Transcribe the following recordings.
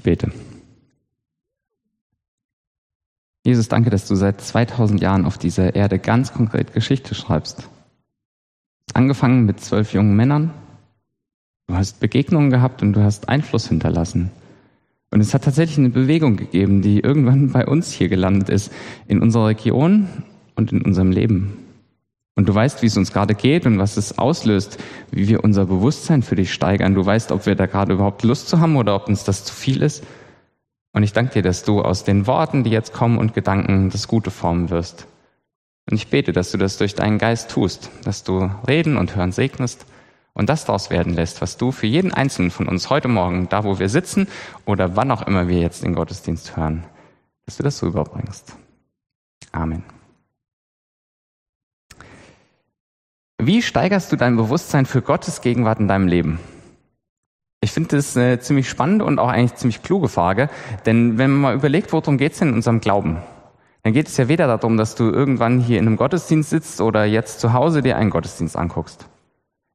Ich bete. Jesus, danke, dass du seit 2000 Jahren auf dieser Erde ganz konkret Geschichte schreibst. Angefangen mit zwölf jungen Männern. Du hast Begegnungen gehabt und du hast Einfluss hinterlassen. Und es hat tatsächlich eine Bewegung gegeben, die irgendwann bei uns hier gelandet ist, in unserer Region und in unserem Leben. Und du weißt, wie es uns gerade geht und was es auslöst, wie wir unser Bewusstsein für dich steigern. Du weißt, ob wir da gerade überhaupt Lust zu haben oder ob uns das zu viel ist. Und ich danke dir, dass du aus den Worten, die jetzt kommen und Gedanken das Gute formen wirst. Und ich bete, dass du das durch deinen Geist tust, dass du reden und hören segnest und das daraus werden lässt, was du für jeden Einzelnen von uns heute Morgen, da wo wir sitzen oder wann auch immer wir jetzt den Gottesdienst hören, dass du das so überbringst. Amen. Wie steigerst du dein Bewusstsein für Gottes Gegenwart in deinem Leben? Ich finde das eine ziemlich spannende und auch eigentlich ziemlich kluge Frage, denn wenn man mal überlegt, worum geht es in unserem Glauben, dann geht es ja weder darum, dass du irgendwann hier in einem Gottesdienst sitzt oder jetzt zu Hause dir einen Gottesdienst anguckst.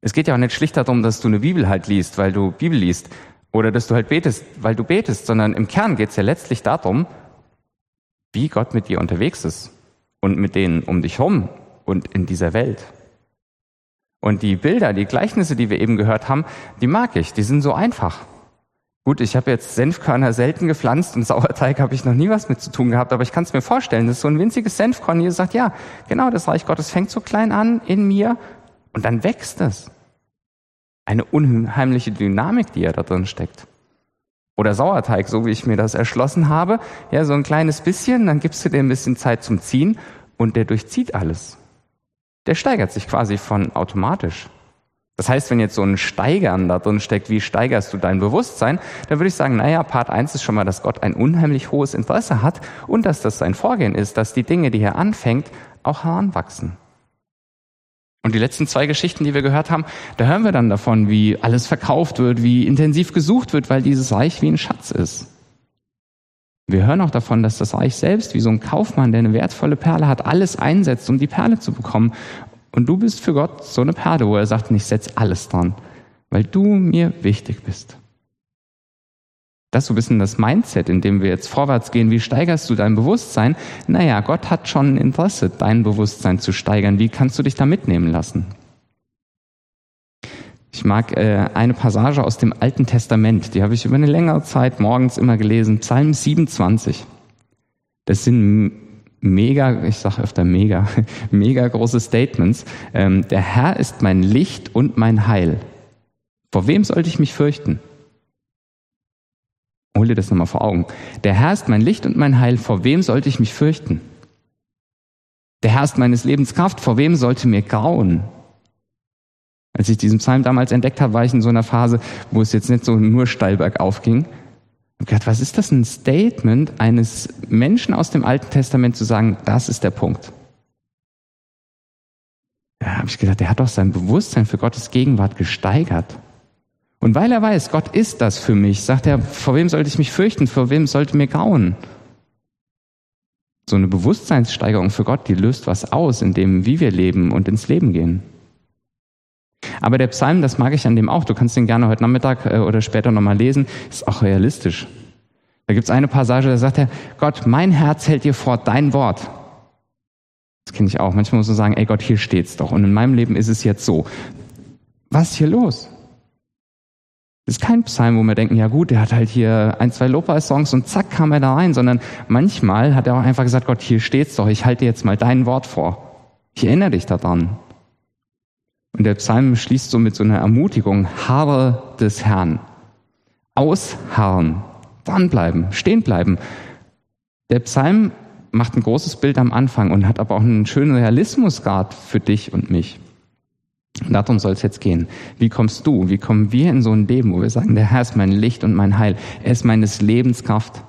Es geht ja auch nicht schlicht darum, dass du eine Bibel halt liest, weil du Bibel liest, oder dass du halt betest, weil du betest, sondern im Kern geht es ja letztlich darum, wie Gott mit dir unterwegs ist und mit denen um dich herum und in dieser Welt. Und die Bilder, die Gleichnisse, die wir eben gehört haben, die mag ich, die sind so einfach. Gut, ich habe jetzt Senfkörner selten gepflanzt und Sauerteig habe ich noch nie was mit zu tun gehabt, aber ich kann es mir vorstellen, dass so ein winziges Senfkorn hier sagt, ja, genau, das Reich Gottes fängt so klein an in mir und dann wächst es eine unheimliche Dynamik, die ja da drin steckt. Oder Sauerteig, so wie ich mir das erschlossen habe. Ja, so ein kleines bisschen, dann gibst du dir ein bisschen Zeit zum Ziehen und der durchzieht alles. Der steigert sich quasi von automatisch. Das heißt, wenn jetzt so ein Steigern da drin steckt, wie steigerst du dein Bewusstsein, dann würde ich sagen, naja, Part 1 ist schon mal, dass Gott ein unheimlich hohes Interesse hat und dass das sein Vorgehen ist, dass die Dinge, die er anfängt, auch heranwachsen. Und die letzten zwei Geschichten, die wir gehört haben, da hören wir dann davon, wie alles verkauft wird, wie intensiv gesucht wird, weil dieses Reich wie ein Schatz ist. Wir hören auch davon, dass das Reich selbst, wie so ein Kaufmann, der eine wertvolle Perle hat, alles einsetzt, um die Perle zu bekommen. Und du bist für Gott so eine Perle, wo er sagt, ich setze alles dran, weil du mir wichtig bist. Das ist so ein bisschen das Mindset, in dem wir jetzt vorwärts gehen. Wie steigerst du dein Bewusstsein? Naja, Gott hat schon ein Interesse, dein Bewusstsein zu steigern. Wie kannst du dich da mitnehmen lassen? Ich mag äh, eine Passage aus dem Alten Testament, die habe ich über eine längere Zeit morgens immer gelesen, Psalm 27. Das sind mega, ich sage öfter mega, mega große Statements. Ähm, der Herr ist mein Licht und mein Heil. Vor wem sollte ich mich fürchten? Hol dir das nochmal vor Augen. Der Herr ist mein Licht und mein Heil. Vor wem sollte ich mich fürchten? Der Herr ist meines Lebens Kraft. Vor wem sollte mir grauen? Als ich diesen Psalm damals entdeckt habe, war ich in so einer Phase, wo es jetzt nicht so nur steil bergauf ging. Und gedacht, was ist das ein Statement eines Menschen aus dem Alten Testament zu sagen, das ist der Punkt? Da habe ich gedacht, der hat doch sein Bewusstsein für Gottes Gegenwart gesteigert. Und weil er weiß, Gott ist das für mich, sagt er, vor wem sollte ich mich fürchten, vor wem sollte mir grauen? So eine Bewusstseinssteigerung für Gott, die löst was aus, in dem, wie wir leben und ins Leben gehen. Aber der Psalm, das mag ich an dem auch, du kannst den gerne heute Nachmittag äh, oder später nochmal lesen, ist auch realistisch. Da gibt es eine Passage, da sagt er, Gott, mein Herz hält dir vor dein Wort. Das kenne ich auch. Manchmal muss man sagen, ey Gott, hier steht's doch. Und in meinem Leben ist es jetzt so. Was ist hier los? Das ist kein Psalm, wo wir denken, ja gut, der hat halt hier ein, zwei Lobpreis-Songs und zack kam er da rein, sondern manchmal hat er auch einfach gesagt, Gott, hier steht's doch, ich halte jetzt mal dein Wort vor. Ich erinnere dich daran. Und der Psalm schließt so mit so einer Ermutigung, Haare des Herrn. Ausharren, dranbleiben, stehen bleiben. Der Psalm macht ein großes Bild am Anfang und hat aber auch einen schönen Realismusgrad für dich und mich. Und darum soll es jetzt gehen. Wie kommst du, wie kommen wir in so ein Leben, wo wir sagen, der Herr ist mein Licht und mein Heil, er ist meines Lebens Kraft.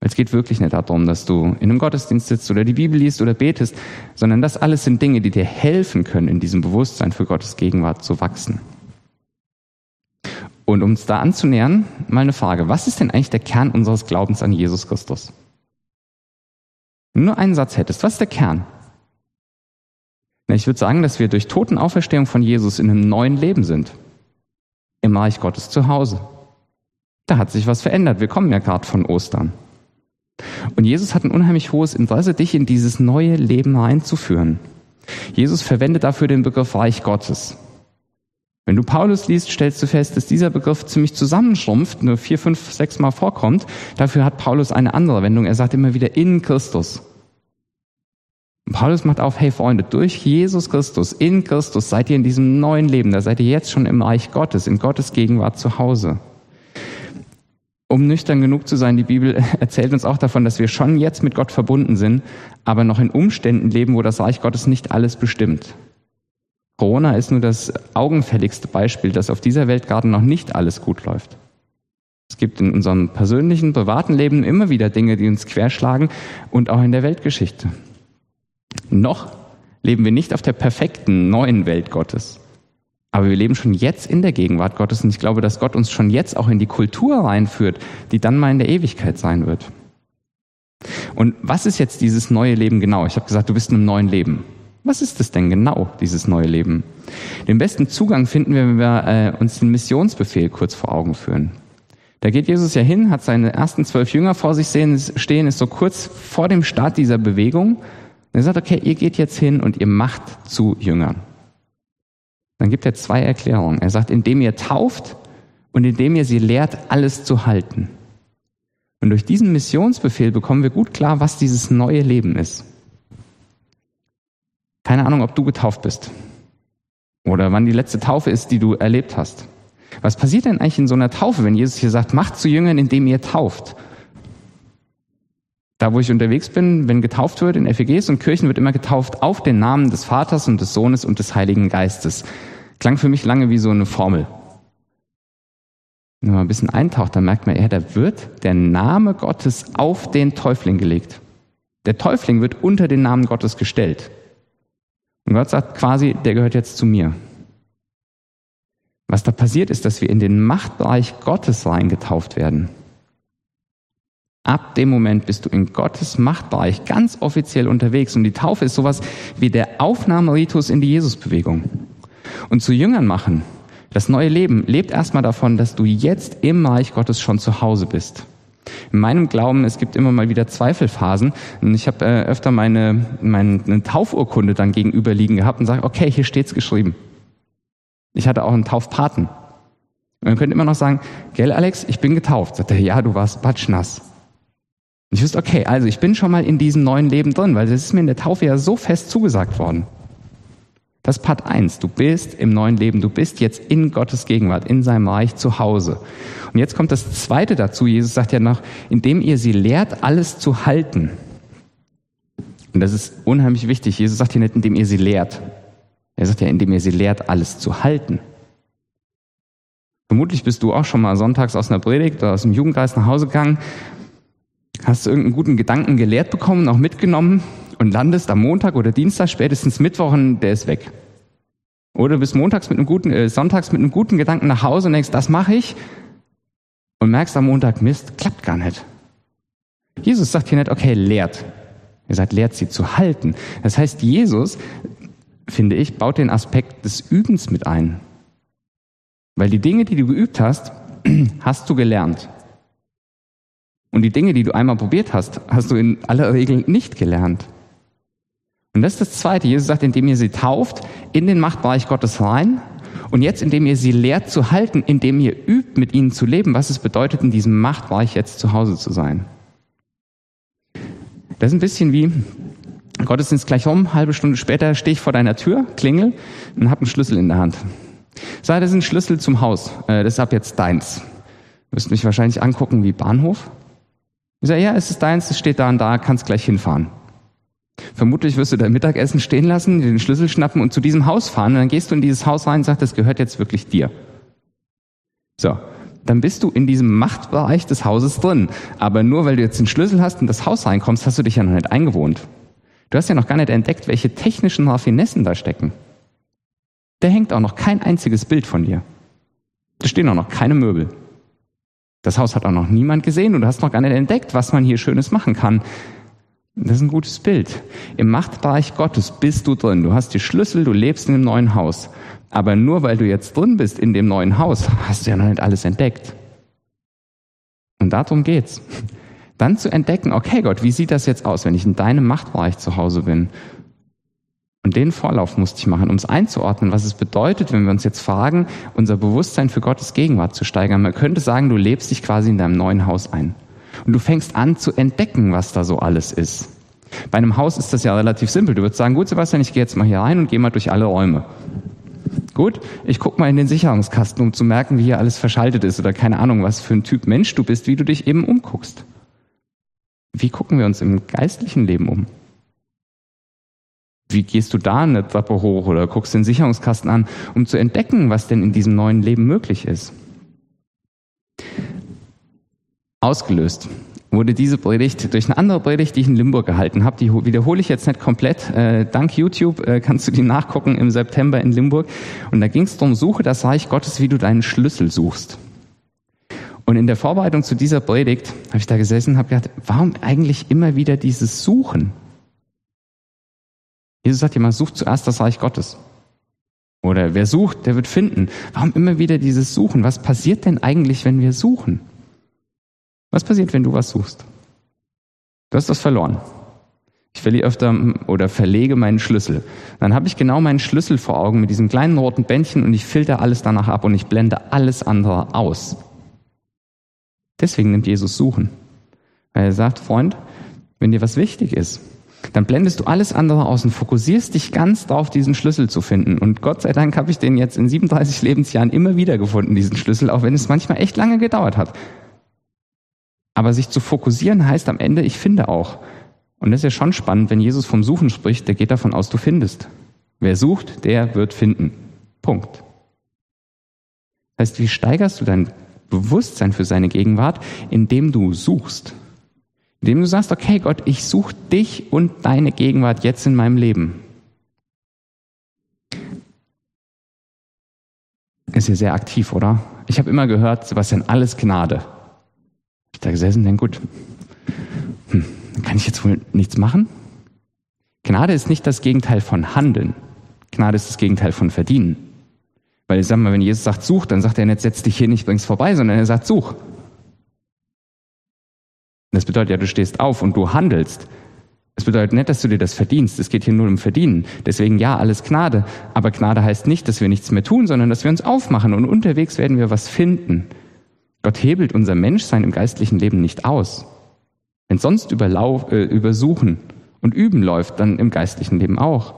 Es geht wirklich nicht darum, dass du in einem Gottesdienst sitzt oder die Bibel liest oder betest, sondern das alles sind Dinge, die dir helfen können, in diesem Bewusstsein für Gottes Gegenwart zu wachsen. Und um uns da anzunähern, mal eine Frage. Was ist denn eigentlich der Kern unseres Glaubens an Jesus Christus? Wenn du nur einen Satz hättest, was ist der Kern? Ich würde sagen, dass wir durch Totenauferstehung von Jesus in einem neuen Leben sind. Im Reich Gottes zu Hause. Da hat sich was verändert. Wir kommen ja gerade von Ostern. Und Jesus hat ein unheimlich hohes Interesse, dich in dieses neue Leben einzuführen. Jesus verwendet dafür den Begriff Reich Gottes. Wenn du Paulus liest, stellst du fest, dass dieser Begriff ziemlich zusammenschrumpft, nur vier, fünf, sechs Mal vorkommt. Dafür hat Paulus eine andere Wendung. Er sagt immer wieder in Christus. Und Paulus macht auf, hey Freunde, durch Jesus Christus, in Christus seid ihr in diesem neuen Leben, da seid ihr jetzt schon im Reich Gottes, in Gottes Gegenwart zu Hause. Um nüchtern genug zu sein, die Bibel erzählt uns auch davon, dass wir schon jetzt mit Gott verbunden sind, aber noch in Umständen leben, wo das Reich Gottes nicht alles bestimmt. Corona ist nur das augenfälligste Beispiel, dass auf dieser Welt gerade noch nicht alles gut läuft. Es gibt in unserem persönlichen, privaten Leben immer wieder Dinge, die uns querschlagen und auch in der Weltgeschichte. Noch leben wir nicht auf der perfekten neuen Welt Gottes. Aber wir leben schon jetzt in der Gegenwart Gottes und ich glaube, dass Gott uns schon jetzt auch in die Kultur reinführt, die dann mal in der Ewigkeit sein wird. Und was ist jetzt dieses neue Leben genau? Ich habe gesagt, du bist in einem neuen Leben. Was ist es denn genau, dieses neue Leben? Den besten Zugang finden wir, wenn wir äh, uns den Missionsbefehl kurz vor Augen führen. Da geht Jesus ja hin, hat seine ersten zwölf Jünger vor sich stehen, ist so kurz vor dem Start dieser Bewegung. Und er sagt, okay, ihr geht jetzt hin und ihr macht zu Jüngern. Dann gibt er zwei Erklärungen. Er sagt, indem ihr tauft und indem ihr sie lehrt, alles zu halten. Und durch diesen Missionsbefehl bekommen wir gut klar, was dieses neue Leben ist. Keine Ahnung, ob du getauft bist oder wann die letzte Taufe ist, die du erlebt hast. Was passiert denn eigentlich in so einer Taufe, wenn Jesus hier sagt, macht zu Jüngern, indem ihr tauft? Da, wo ich unterwegs bin, wenn getauft wird in FEGs und Kirchen, wird immer getauft auf den Namen des Vaters und des Sohnes und des Heiligen Geistes. Klang für mich lange wie so eine Formel. Wenn man ein bisschen eintaucht, dann merkt man, ja, da wird der Name Gottes auf den Täufling gelegt. Der Täufling wird unter den Namen Gottes gestellt. Und Gott sagt quasi, der gehört jetzt zu mir. Was da passiert ist, dass wir in den Machtbereich Gottes reingetauft werden. Ab dem Moment bist du in Gottes Machtbereich ganz offiziell unterwegs. Und die Taufe ist sowas wie der Aufnahmeritus in die Jesusbewegung. Und zu Jüngern machen, das neue Leben lebt erstmal davon, dass du jetzt im Reich Gottes schon zu Hause bist. In meinem Glauben, es gibt immer mal wieder Zweifelphasen. Und ich habe äh, öfter meine, meine Taufurkunde dann gegenüberliegen gehabt und sage, okay, hier steht's geschrieben. Ich hatte auch einen Taufpaten. Und man könnte immer noch sagen, gell Alex, ich bin getauft. Sagt er, ja, du warst batschnass. Und ich wusste, okay, also ich bin schon mal in diesem neuen Leben drin, weil das ist mir in der Taufe ja so fest zugesagt worden. Das ist Part eins. Du bist im neuen Leben. Du bist jetzt in Gottes Gegenwart, in seinem Reich zu Hause. Und jetzt kommt das zweite dazu. Jesus sagt ja noch, indem ihr sie lehrt, alles zu halten. Und das ist unheimlich wichtig. Jesus sagt hier nicht, indem ihr sie lehrt. Er sagt ja, indem ihr sie lehrt, alles zu halten. Vermutlich bist du auch schon mal sonntags aus einer Predigt oder aus dem Jugendkreis nach Hause gegangen hast du irgendeinen guten Gedanken gelehrt bekommen, auch mitgenommen und landest am Montag oder Dienstag, spätestens Mittwoch und der ist weg. Oder du bist montags mit einem guten, äh, sonntags mit einem guten Gedanken nach Hause und denkst, das mache ich und merkst am Montag, Mist, klappt gar nicht. Jesus sagt hier nicht, okay, lehrt. Er sagt, lehrt sie zu halten. Das heißt, Jesus, finde ich, baut den Aspekt des Übens mit ein. Weil die Dinge, die du geübt hast, hast du gelernt. Und die Dinge, die du einmal probiert hast, hast du in aller Regel nicht gelernt. Und das ist das Zweite. Jesus sagt, indem ihr sie tauft, in den Machtbereich Gottes rein. Und jetzt, indem ihr sie lehrt zu halten, indem ihr übt, mit ihnen zu leben, was es bedeutet, in diesem Machtbereich jetzt zu Hause zu sein. Das ist ein bisschen wie, Gottesdienst gleich um, halbe Stunde später stehe ich vor deiner Tür, klingel und habe einen Schlüssel in der Hand. Sag, das ist ein Schlüssel zum Haus, äh, das ist ab jetzt deins. Du wirst mich wahrscheinlich angucken wie Bahnhof. Ich sage, ja, es ist deins, es steht da und da, kannst gleich hinfahren. Vermutlich wirst du dein Mittagessen stehen lassen, den Schlüssel schnappen und zu diesem Haus fahren. Und dann gehst du in dieses Haus rein und sagst, das gehört jetzt wirklich dir. So, dann bist du in diesem Machtbereich des Hauses drin. Aber nur weil du jetzt den Schlüssel hast und das Haus reinkommst, hast du dich ja noch nicht eingewohnt. Du hast ja noch gar nicht entdeckt, welche technischen Raffinessen da stecken. Da hängt auch noch kein einziges Bild von dir. Da stehen auch noch keine Möbel. Das Haus hat auch noch niemand gesehen und du hast noch gar nicht entdeckt, was man hier Schönes machen kann. Das ist ein gutes Bild. Im Machtbereich Gottes bist du drin. Du hast die Schlüssel, du lebst in dem neuen Haus. Aber nur weil du jetzt drin bist in dem neuen Haus, hast du ja noch nicht alles entdeckt. Und darum geht's. Dann zu entdecken, okay Gott, wie sieht das jetzt aus, wenn ich in deinem Machtbereich zu Hause bin? Und den Vorlauf musste ich machen, um es einzuordnen, was es bedeutet, wenn wir uns jetzt fragen, unser Bewusstsein für Gottes Gegenwart zu steigern. Man könnte sagen, du lebst dich quasi in deinem neuen Haus ein. Und du fängst an zu entdecken, was da so alles ist. Bei einem Haus ist das ja relativ simpel. Du würdest sagen, gut Sebastian, ich gehe jetzt mal hier rein und gehe mal durch alle Räume. Gut, ich gucke mal in den Sicherungskasten, um zu merken, wie hier alles verschaltet ist oder keine Ahnung, was für ein Typ Mensch du bist, wie du dich eben umguckst. Wie gucken wir uns im geistlichen Leben um? Wie gehst du da eine Treppe hoch oder guckst den Sicherungskasten an, um zu entdecken, was denn in diesem neuen Leben möglich ist? Ausgelöst wurde diese Predigt durch eine andere Predigt, die ich in Limburg gehalten habe. Die wiederhole ich jetzt nicht komplett. Äh, dank YouTube äh, kannst du die nachgucken im September in Limburg. Und da ging es darum, suche das Reich Gottes, wie du deinen Schlüssel suchst. Und in der Vorbereitung zu dieser Predigt habe ich da gesessen und habe gedacht, warum eigentlich immer wieder dieses Suchen? Jesus sagt jemand, sucht zuerst das Reich Gottes. Oder wer sucht, der wird finden. Warum immer wieder dieses Suchen? Was passiert denn eigentlich, wenn wir suchen? Was passiert, wenn du was suchst? Du hast das verloren. Ich verliere öfter oder verlege meinen Schlüssel. Dann habe ich genau meinen Schlüssel vor Augen mit diesem kleinen roten Bändchen und ich filter alles danach ab und ich blende alles andere aus. Deswegen nimmt Jesus Suchen. Weil er sagt, Freund, wenn dir was wichtig ist, dann blendest du alles andere aus und fokussierst dich ganz darauf, diesen Schlüssel zu finden. Und Gott sei Dank habe ich den jetzt in 37 Lebensjahren immer wieder gefunden, diesen Schlüssel, auch wenn es manchmal echt lange gedauert hat. Aber sich zu fokussieren heißt am Ende, ich finde auch. Und das ist ja schon spannend, wenn Jesus vom Suchen spricht, der geht davon aus, du findest. Wer sucht, der wird finden. Punkt. Das heißt, wie steigerst du dein Bewusstsein für seine Gegenwart, indem du suchst? Indem du sagst, okay Gott, ich suche dich und deine Gegenwart jetzt in meinem Leben. Ist ja sehr aktiv, oder? Ich habe immer gehört, Sebastian, alles Gnade. Ich da gesessen denke, gut, hm, kann ich jetzt wohl nichts machen? Gnade ist nicht das Gegenteil von Handeln. Gnade ist das Gegenteil von Verdienen. Weil ich sag mal, wenn Jesus sagt, such, dann sagt er nicht, setz dich hier nicht, bring's vorbei, sondern er sagt, such. Das bedeutet ja, du stehst auf und du handelst. Es bedeutet nicht, dass du dir das verdienst. Es geht hier nur um Verdienen. Deswegen ja, alles Gnade. Aber Gnade heißt nicht, dass wir nichts mehr tun, sondern dass wir uns aufmachen und unterwegs werden wir was finden. Gott hebelt unser Menschsein im geistlichen Leben nicht aus. Wenn sonst überlauf, äh, übersuchen und üben läuft, dann im geistlichen Leben auch.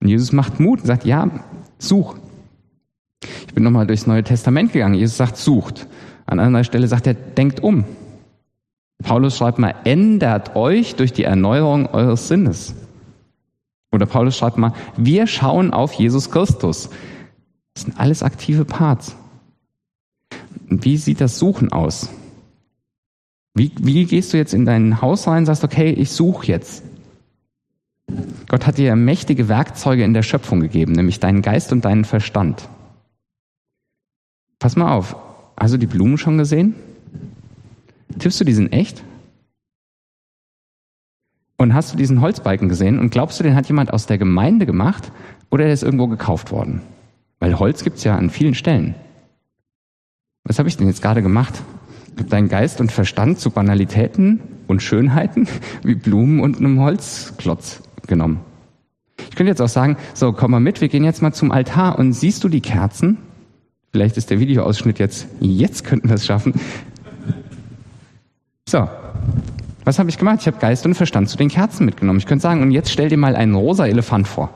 Und Jesus macht Mut und sagt, ja, such. Ich bin nochmal durchs Neue Testament gegangen. Jesus sagt, sucht. An anderer Stelle sagt er, denkt um. Paulus schreibt mal, ändert euch durch die Erneuerung eures Sinnes. Oder Paulus schreibt mal, wir schauen auf Jesus Christus. Das sind alles aktive Parts. Wie sieht das Suchen aus? Wie, wie gehst du jetzt in dein Haus rein und sagst, okay, ich suche jetzt? Gott hat dir mächtige Werkzeuge in der Schöpfung gegeben, nämlich deinen Geist und deinen Verstand. Pass mal auf, hast du die Blumen schon gesehen? Tippst du, die sind echt? Und hast du diesen Holzbalken gesehen und glaubst du, den hat jemand aus der Gemeinde gemacht oder der ist irgendwo gekauft worden? Weil Holz gibt's ja an vielen Stellen. Was habe ich denn jetzt gerade gemacht? Ich habe deinen Geist und Verstand zu Banalitäten und Schönheiten wie Blumen und einem Holzklotz genommen. Ich könnte jetzt auch sagen, so, komm mal mit, wir gehen jetzt mal zum Altar und siehst du die Kerzen? Vielleicht ist der Videoausschnitt jetzt, jetzt könnten wir es schaffen. So, was habe ich gemacht? Ich habe Geist und Verstand zu den Kerzen mitgenommen. Ich könnte sagen, und jetzt stell dir mal einen rosa Elefant vor.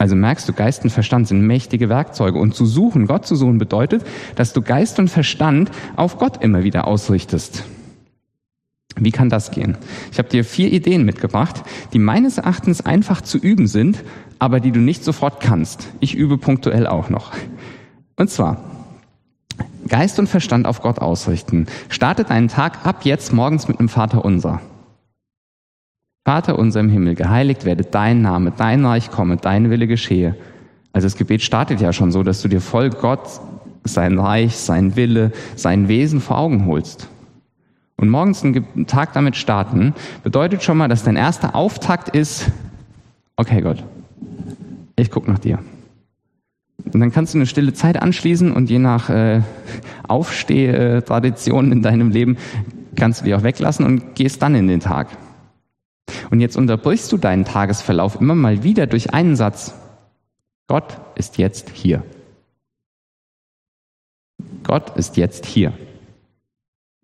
Also merkst du, Geist und Verstand sind mächtige Werkzeuge. Und zu suchen, Gott zu suchen, bedeutet, dass du Geist und Verstand auf Gott immer wieder ausrichtest. Wie kann das gehen? Ich habe dir vier Ideen mitgebracht, die meines Erachtens einfach zu üben sind, aber die du nicht sofort kannst. Ich übe punktuell auch noch. Und zwar, Geist und Verstand auf Gott ausrichten. Startet einen Tag ab jetzt morgens mit einem Vater unser. Vater unser im Himmel, geheiligt werde dein Name, dein Reich komme, dein Wille geschehe. Also das Gebet startet ja schon so, dass du dir voll Gott, sein Reich, sein Wille, sein Wesen vor Augen holst. Und morgens einen Tag damit starten, bedeutet schon mal, dass dein erster Auftakt ist, okay Gott, ich guck nach dir. Und dann kannst du eine stille Zeit anschließen und je nach äh, Aufstehtradition in deinem Leben kannst du die auch weglassen und gehst dann in den Tag. Und jetzt unterbrichst du deinen Tagesverlauf immer mal wieder durch einen Satz. Gott ist jetzt hier. Gott ist jetzt hier.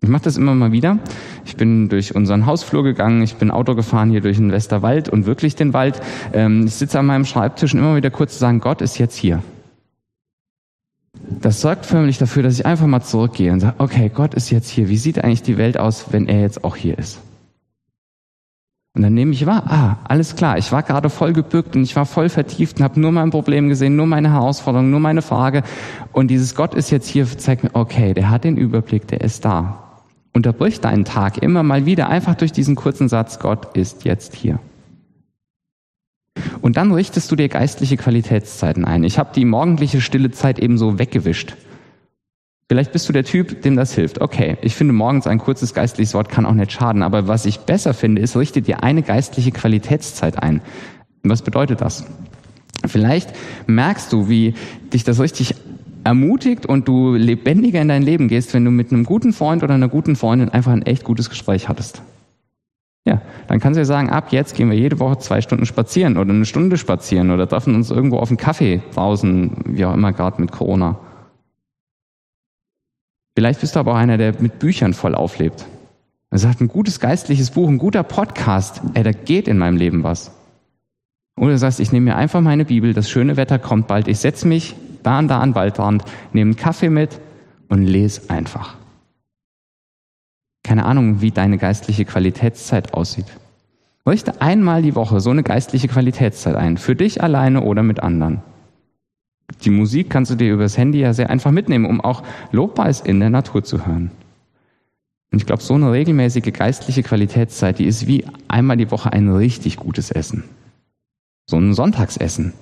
Ich mache das immer mal wieder. Ich bin durch unseren Hausflur gegangen, ich bin Auto gefahren hier durch den Westerwald und wirklich den Wald. Ähm, ich sitze an meinem Schreibtisch und immer wieder kurz zu sagen, Gott ist jetzt hier. Das sorgt förmlich dafür, dass ich einfach mal zurückgehe und sage, okay, Gott ist jetzt hier. Wie sieht eigentlich die Welt aus, wenn er jetzt auch hier ist? Und dann nehme ich wahr, ah, alles klar, ich war gerade voll gebückt und ich war voll vertieft und habe nur mein Problem gesehen, nur meine Herausforderung, nur meine Frage. Und dieses Gott ist jetzt hier, zeigt mir, okay, der hat den Überblick, der ist da. Unterbrich deinen Tag immer mal wieder einfach durch diesen kurzen Satz, Gott ist jetzt hier. Und dann richtest du dir geistliche Qualitätszeiten ein. Ich habe die morgendliche stille Zeit ebenso weggewischt. Vielleicht bist du der Typ, dem das hilft. Okay, ich finde morgens ein kurzes geistliches Wort kann auch nicht schaden, aber was ich besser finde, ist, richte dir eine geistliche Qualitätszeit ein. Was bedeutet das? Vielleicht merkst du, wie dich das richtig ermutigt und du lebendiger in dein Leben gehst, wenn du mit einem guten Freund oder einer guten Freundin einfach ein echt gutes Gespräch hattest. Ja, dann kannst du ja sagen, ab jetzt gehen wir jede Woche zwei Stunden spazieren oder eine Stunde spazieren oder treffen uns irgendwo auf einen Kaffee draußen, wie auch immer gerade mit Corona. Vielleicht bist du aber auch einer, der mit Büchern voll auflebt. Er sagt, ein gutes geistliches Buch, ein guter Podcast, ey, da geht in meinem Leben was. Oder du sagst, ich nehme mir einfach meine Bibel, das schöne Wetter kommt bald, ich setze mich da und da an Waldrand, nehme einen Kaffee mit und lese einfach. Keine Ahnung, wie deine geistliche Qualitätszeit aussieht. Richte einmal die Woche so eine geistliche Qualitätszeit ein, für dich alleine oder mit anderen. Die Musik kannst du dir übers Handy ja sehr einfach mitnehmen, um auch Lobpreis in der Natur zu hören. Und ich glaube, so eine regelmäßige geistliche Qualitätszeit, die ist wie einmal die Woche ein richtig gutes Essen. So ein Sonntagsessen.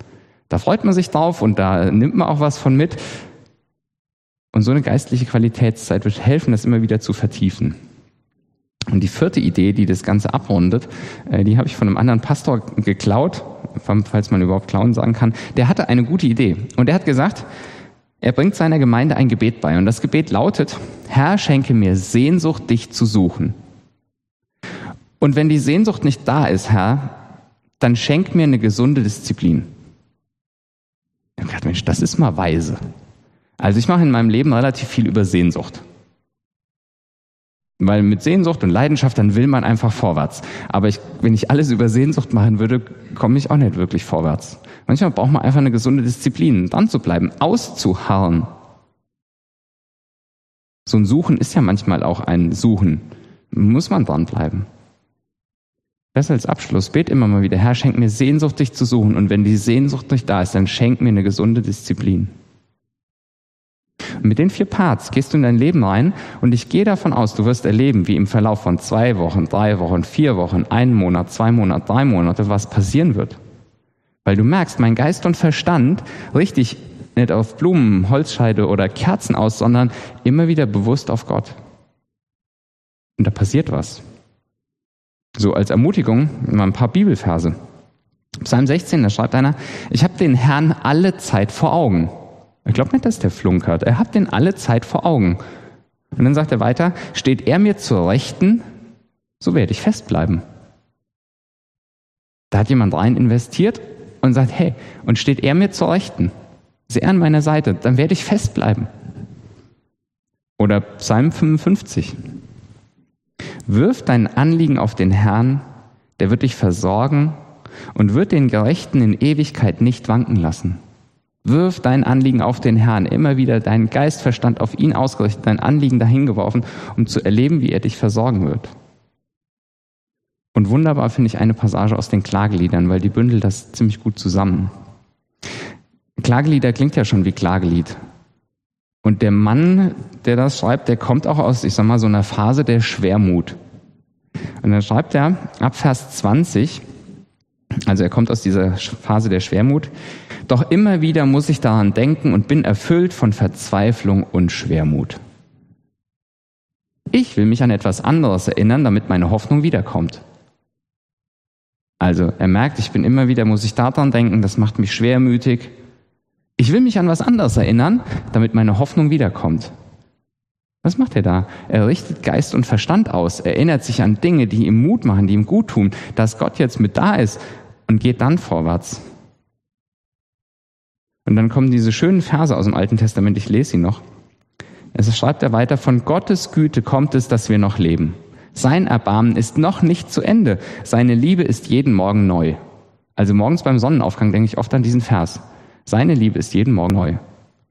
Da freut man sich drauf und da nimmt man auch was von mit. Und so eine geistliche Qualitätszeit wird helfen, das immer wieder zu vertiefen. Und die vierte Idee, die das Ganze abrundet, äh, die habe ich von einem anderen Pastor geklaut, falls man überhaupt klauen sagen kann. Der hatte eine gute Idee. Und er hat gesagt, er bringt seiner Gemeinde ein Gebet bei. Und das Gebet lautet, Herr, schenke mir Sehnsucht, dich zu suchen. Und wenn die Sehnsucht nicht da ist, Herr, dann schenk mir eine gesunde Disziplin. Ich habe gedacht, Mensch, das ist mal weise. Also ich mache in meinem Leben relativ viel über Sehnsucht. Weil mit Sehnsucht und Leidenschaft, dann will man einfach vorwärts. Aber ich, wenn ich alles über Sehnsucht machen würde, komme ich auch nicht wirklich vorwärts. Manchmal braucht man einfach eine gesunde Disziplin, dran zu bleiben, auszuharren. So ein Suchen ist ja manchmal auch ein Suchen. Muss man dranbleiben. Besser als Abschluss, bet immer mal wieder, Herr, schenk mir Sehnsucht, dich zu suchen. Und wenn die Sehnsucht nicht da ist, dann schenk mir eine gesunde Disziplin. Mit den vier Parts gehst du in dein Leben rein und ich gehe davon aus, du wirst erleben, wie im Verlauf von zwei Wochen, drei Wochen, vier Wochen, einen Monat, zwei Monate, drei Monate, was passieren wird. Weil du merkst, mein Geist und Verstand richtig nicht auf Blumen, Holzscheide oder Kerzen aus, sondern immer wieder bewusst auf Gott. Und da passiert was. So als Ermutigung mal ein paar Bibelverse. Psalm 16, da schreibt einer, ich habe den Herrn alle Zeit vor Augen. Ich glaube nicht, dass der flunkert. Er hat den alle Zeit vor Augen. Und dann sagt er weiter, steht er mir zur Rechten, so werde ich festbleiben. Da hat jemand rein investiert und sagt, hey, und steht er mir zur Rechten, ist er an meiner Seite, dann werde ich festbleiben. Oder Psalm 55. Wirf dein Anliegen auf den Herrn, der wird dich versorgen und wird den Gerechten in Ewigkeit nicht wanken lassen. Wirf dein Anliegen auf den Herrn, immer wieder deinen Geistverstand auf ihn ausgerichtet, dein Anliegen dahingeworfen, um zu erleben, wie er dich versorgen wird. Und wunderbar finde ich eine Passage aus den Klageliedern, weil die bündelt das ziemlich gut zusammen. Klagelieder klingt ja schon wie Klagelied. Und der Mann, der das schreibt, der kommt auch aus, ich sag mal, so einer Phase der Schwermut. Und dann schreibt er ab Vers 20, also er kommt aus dieser Phase der Schwermut, doch immer wieder muss ich daran denken und bin erfüllt von Verzweiflung und Schwermut. Ich will mich an etwas anderes erinnern, damit meine Hoffnung wiederkommt. Also er merkt, ich bin immer wieder, muss ich daran denken, das macht mich schwermütig. Ich will mich an was anderes erinnern, damit meine Hoffnung wiederkommt. Was macht er da? Er richtet Geist und Verstand aus, erinnert sich an Dinge, die ihm Mut machen, die ihm gut tun, dass Gott jetzt mit da ist und geht dann vorwärts. Und dann kommen diese schönen Verse aus dem Alten Testament, ich lese sie noch. Es schreibt er weiter, von Gottes Güte kommt es, dass wir noch leben. Sein Erbarmen ist noch nicht zu Ende. Seine Liebe ist jeden Morgen neu. Also morgens beim Sonnenaufgang denke ich oft an diesen Vers. Seine Liebe ist jeden Morgen neu.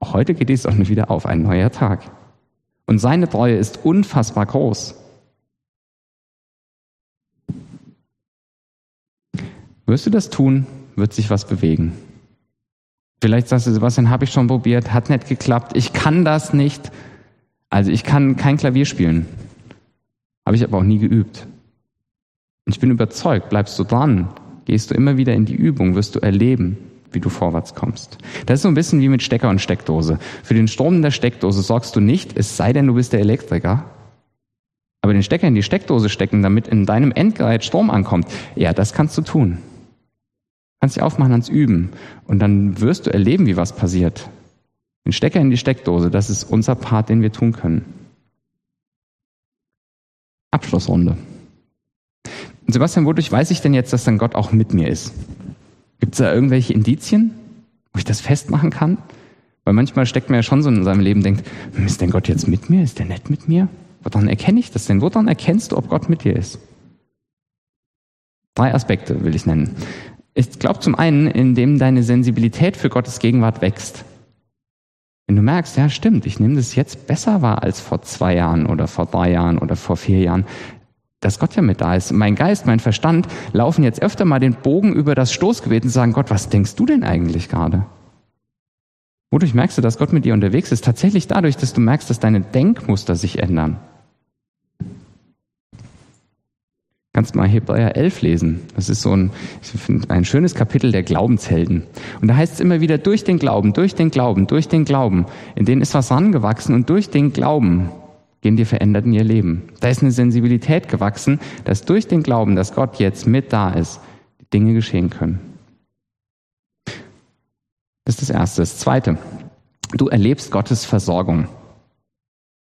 Auch heute geht die Sonne wieder auf, ein neuer Tag. Und seine Treue ist unfassbar groß. Wirst du das tun, wird sich was bewegen. Vielleicht sagst du, Sebastian, habe ich schon probiert, hat nicht geklappt, ich kann das nicht. Also ich kann kein Klavier spielen. Habe ich aber auch nie geübt. Und ich bin überzeugt, bleibst du dran, gehst du immer wieder in die Übung, wirst du erleben, wie du vorwärts kommst. Das ist so ein bisschen wie mit Stecker und Steckdose. Für den Strom in der Steckdose sorgst du nicht, es sei denn, du bist der Elektriker. Aber den Stecker in die Steckdose stecken, damit in deinem Endgerät Strom ankommt, ja, das kannst du tun. Kannst dich aufmachen ans Üben und dann wirst du erleben, wie was passiert. Den Stecker in die Steckdose, das ist unser Part, den wir tun können. Abschlussrunde. Sebastian, wodurch weiß ich denn jetzt, dass dann Gott auch mit mir ist? Gibt es da irgendwelche Indizien, wo ich das festmachen kann? Weil manchmal steckt man ja schon so in seinem Leben, denkt, hm, ist denn Gott jetzt mit mir? Ist der nett mit mir? Woran erkenne ich das denn? Woran erkennst du, ob Gott mit dir ist? Drei Aspekte will ich nennen. Ich glaube zum einen, indem deine Sensibilität für Gottes Gegenwart wächst. Wenn du merkst, ja stimmt, ich nehme das jetzt besser wahr als vor zwei Jahren oder vor drei Jahren oder vor vier Jahren, dass Gott ja mit da ist. Mein Geist, mein Verstand laufen jetzt öfter mal den Bogen über das Stoßgebet und sagen, Gott, was denkst du denn eigentlich gerade? Wodurch merkst du, dass Gott mit dir unterwegs ist? Tatsächlich dadurch, dass du merkst, dass deine Denkmuster sich ändern. Kannst mal Hebräer 11 lesen. Das ist so ein, ich finde, ein schönes Kapitel der Glaubenshelden. Und da heißt es immer wieder, durch den Glauben, durch den Glauben, durch den Glauben. In denen ist was rangewachsen und durch den Glauben gehen die verändert in ihr Leben. Da ist eine Sensibilität gewachsen, dass durch den Glauben, dass Gott jetzt mit da ist, die Dinge geschehen können. Das ist das Erste. Das Zweite, du erlebst Gottes Versorgung.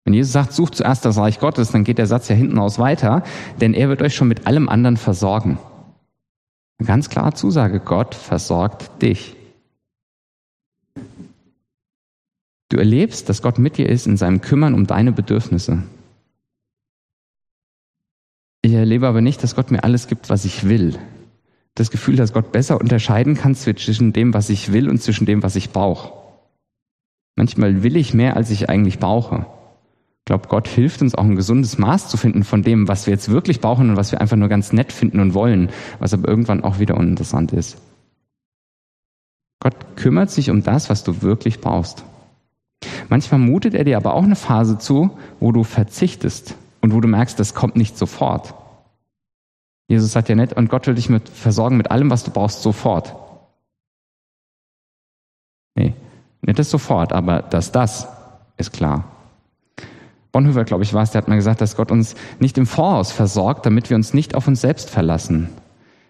Wenn Jesus sagt, sucht zuerst das Reich Gottes, dann geht der Satz ja hinten aus weiter, denn er wird euch schon mit allem anderen versorgen. Eine ganz klare Zusage, Gott versorgt dich. Du erlebst, dass Gott mit dir ist in seinem Kümmern um deine Bedürfnisse. Ich erlebe aber nicht, dass Gott mir alles gibt, was ich will. Das Gefühl, dass Gott besser unterscheiden kann zwischen dem, was ich will und zwischen dem, was ich brauche. Manchmal will ich mehr, als ich eigentlich brauche. Ich glaube, Gott hilft uns auch ein gesundes Maß zu finden von dem, was wir jetzt wirklich brauchen und was wir einfach nur ganz nett finden und wollen, was aber irgendwann auch wieder uninteressant ist. Gott kümmert sich um das, was du wirklich brauchst. Manchmal mutet er dir aber auch eine Phase zu, wo du verzichtest und wo du merkst, das kommt nicht sofort. Jesus sagt ja nicht, und Gott will dich mit versorgen mit allem, was du brauchst, sofort. Nee, nicht das sofort, aber das das ist klar. Bonhoeffer, glaube ich, war es, der hat mal gesagt, dass Gott uns nicht im Voraus versorgt, damit wir uns nicht auf uns selbst verlassen.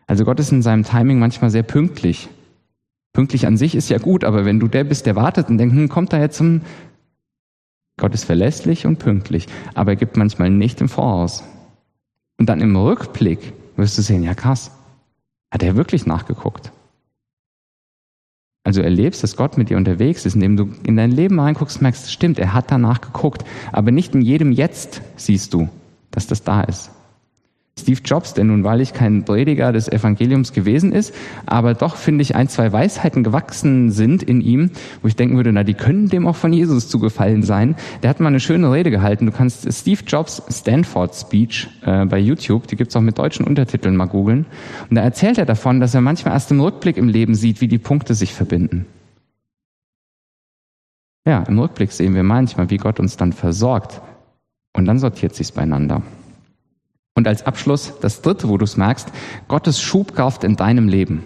Also Gott ist in seinem Timing manchmal sehr pünktlich. Pünktlich an sich ist ja gut, aber wenn du der bist, der wartet und denkt, hm, kommt da jetzt ein... Gott ist verlässlich und pünktlich, aber er gibt manchmal nicht im Voraus. Und dann im Rückblick wirst du sehen, ja krass, hat er wirklich nachgeguckt. Also erlebst, dass Gott mit dir unterwegs ist, indem du in dein Leben reinguckst, merkst, stimmt, er hat danach geguckt, aber nicht in jedem Jetzt siehst du, dass das da ist. Steve Jobs, der nun wahrlich kein Prediger des Evangeliums gewesen ist, aber doch, finde ich, ein, zwei Weisheiten gewachsen sind in ihm, wo ich denken würde, na, die können dem auch von Jesus zugefallen sein. Der hat mal eine schöne Rede gehalten. Du kannst Steve Jobs Stanford Speech äh, bei YouTube, die gibt's auch mit deutschen Untertiteln, mal googeln. Und da erzählt er davon, dass er manchmal erst im Rückblick im Leben sieht, wie die Punkte sich verbinden. Ja, im Rückblick sehen wir manchmal, wie Gott uns dann versorgt. Und dann sortiert sich's beieinander. Und als Abschluss das Dritte, wo du es merkst, Gottes Schubkraft in deinem Leben.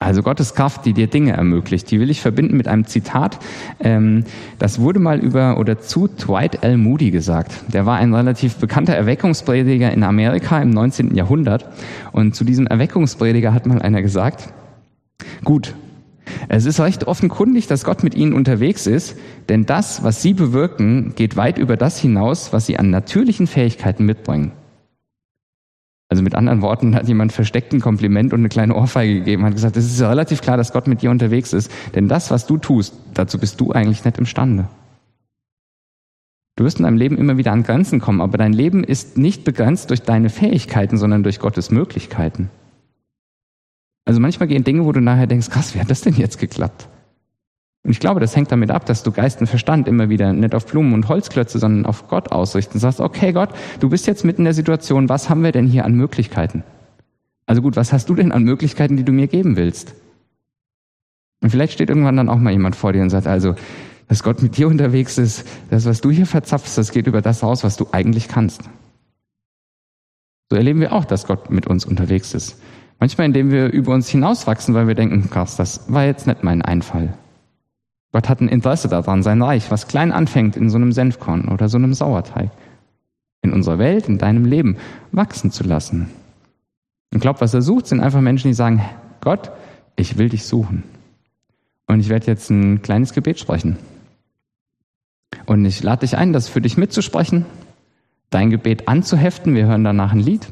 Also Gottes Kraft, die dir Dinge ermöglicht. Die will ich verbinden mit einem Zitat. Ähm, das wurde mal über oder zu Dwight L. Moody gesagt. Der war ein relativ bekannter Erweckungsprediger in Amerika im 19. Jahrhundert. Und zu diesem Erweckungsprediger hat mal einer gesagt, gut, Es ist recht offenkundig, dass Gott mit ihnen unterwegs ist, denn das, was sie bewirken, geht weit über das hinaus, was sie an natürlichen Fähigkeiten mitbringen. Also mit anderen Worten hat jemand versteckt ein Kompliment und eine kleine Ohrfeige gegeben, hat gesagt, es ist ja relativ klar, dass Gott mit dir unterwegs ist, denn das, was du tust, dazu bist du eigentlich nicht imstande. Du wirst in deinem Leben immer wieder an Grenzen kommen, aber dein Leben ist nicht begrenzt durch deine Fähigkeiten, sondern durch Gottes Möglichkeiten. Also manchmal gehen Dinge, wo du nachher denkst, krass, wie hat das denn jetzt geklappt? Und ich glaube, das hängt damit ab, dass du Geist und Verstand immer wieder nicht auf Blumen und Holzklötze, sondern auf Gott ausrichten. Und sagst, okay Gott, du bist jetzt mitten in der Situation, was haben wir denn hier an Möglichkeiten? Also gut, was hast du denn an Möglichkeiten, die du mir geben willst? Und vielleicht steht irgendwann dann auch mal jemand vor dir und sagt, also, dass Gott mit dir unterwegs ist, das, was du hier verzapfst, das geht über das raus, was du eigentlich kannst. So erleben wir auch, dass Gott mit uns unterwegs ist. Manchmal, indem wir über uns hinauswachsen, weil wir denken, krass, das war jetzt nicht mein Einfall. Gott hat ein Interesse daran, sein Reich, was klein anfängt in so einem Senfkorn oder so einem Sauerteig, in unserer Welt, in deinem Leben wachsen zu lassen. Und glaub, was er sucht, sind einfach Menschen, die sagen, Gott, ich will dich suchen. Und ich werde jetzt ein kleines Gebet sprechen. Und ich lade dich ein, das für dich mitzusprechen, dein Gebet anzuheften. Wir hören danach ein Lied.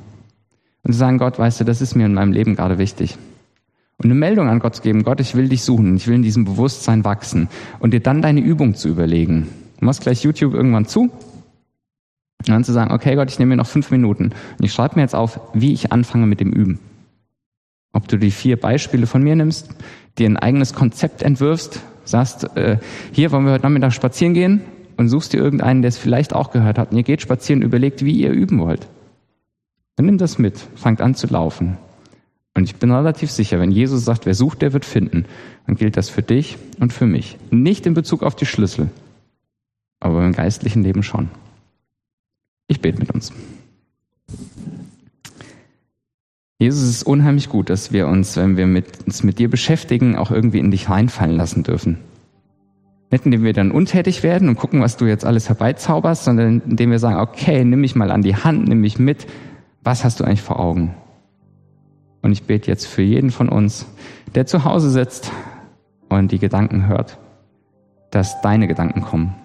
Und zu sagen, Gott, weißt du, das ist mir in meinem Leben gerade wichtig und eine Meldung an Gott zu geben, Gott, ich will dich suchen, ich will in diesem Bewusstsein wachsen und dir dann deine Übung zu überlegen. Du machst gleich YouTube irgendwann zu und dann zu sagen, okay Gott, ich nehme mir noch fünf Minuten und ich schreibe mir jetzt auf, wie ich anfange mit dem Üben. Ob du die vier Beispiele von mir nimmst, dir ein eigenes Konzept entwirfst, sagst, äh, hier wollen wir heute Nachmittag spazieren gehen und suchst dir irgendeinen, der es vielleicht auch gehört hat und ihr geht spazieren, überlegt, wie ihr üben wollt. Dann nimm das mit, fangt an zu laufen. Und ich bin relativ sicher, wenn Jesus sagt, wer sucht, der wird finden, dann gilt das für dich und für mich. Nicht in Bezug auf die Schlüssel, aber im geistlichen Leben schon. Ich bete mit uns. Jesus, es ist unheimlich gut, dass wir uns, wenn wir mit, uns mit dir beschäftigen, auch irgendwie in dich reinfallen lassen dürfen. Nicht indem wir dann untätig werden und gucken, was du jetzt alles herbeizauberst, sondern indem wir sagen, okay, nimm mich mal an die Hand, nimm mich mit. Was hast du eigentlich vor Augen? Und ich bete jetzt für jeden von uns, der zu Hause sitzt und die Gedanken hört, dass deine Gedanken kommen.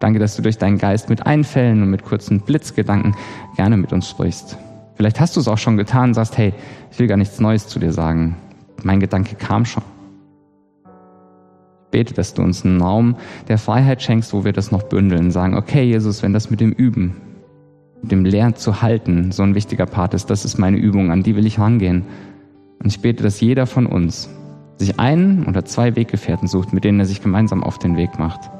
Danke, dass du durch deinen Geist mit Einfällen und mit kurzen Blitzgedanken gerne mit uns sprichst. Vielleicht hast du es auch schon getan und sagst, hey, ich will gar nichts Neues zu dir sagen. Mein Gedanke kam schon. Ich bete, dass du uns einen Raum der Freiheit schenkst, wo wir das noch bündeln, sagen, okay, Jesus, wenn das mit dem Üben, dem Lernen zu halten so ein wichtiger Part ist. Das ist meine Übung, an die will ich rangehen. Und ich bete, dass jeder von uns sich einen oder zwei Weggefährten sucht, mit denen er sich gemeinsam auf den Weg macht.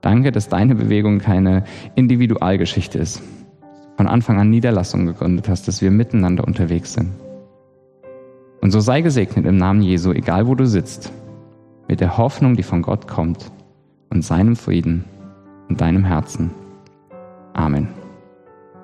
Danke, dass deine Bewegung keine Individualgeschichte ist. Von Anfang an Niederlassung gegründet hast, dass wir miteinander unterwegs sind. Und so sei gesegnet im Namen Jesu, egal wo du sitzt, mit der Hoffnung, die von Gott kommt und seinem Frieden und deinem Herzen. Amen.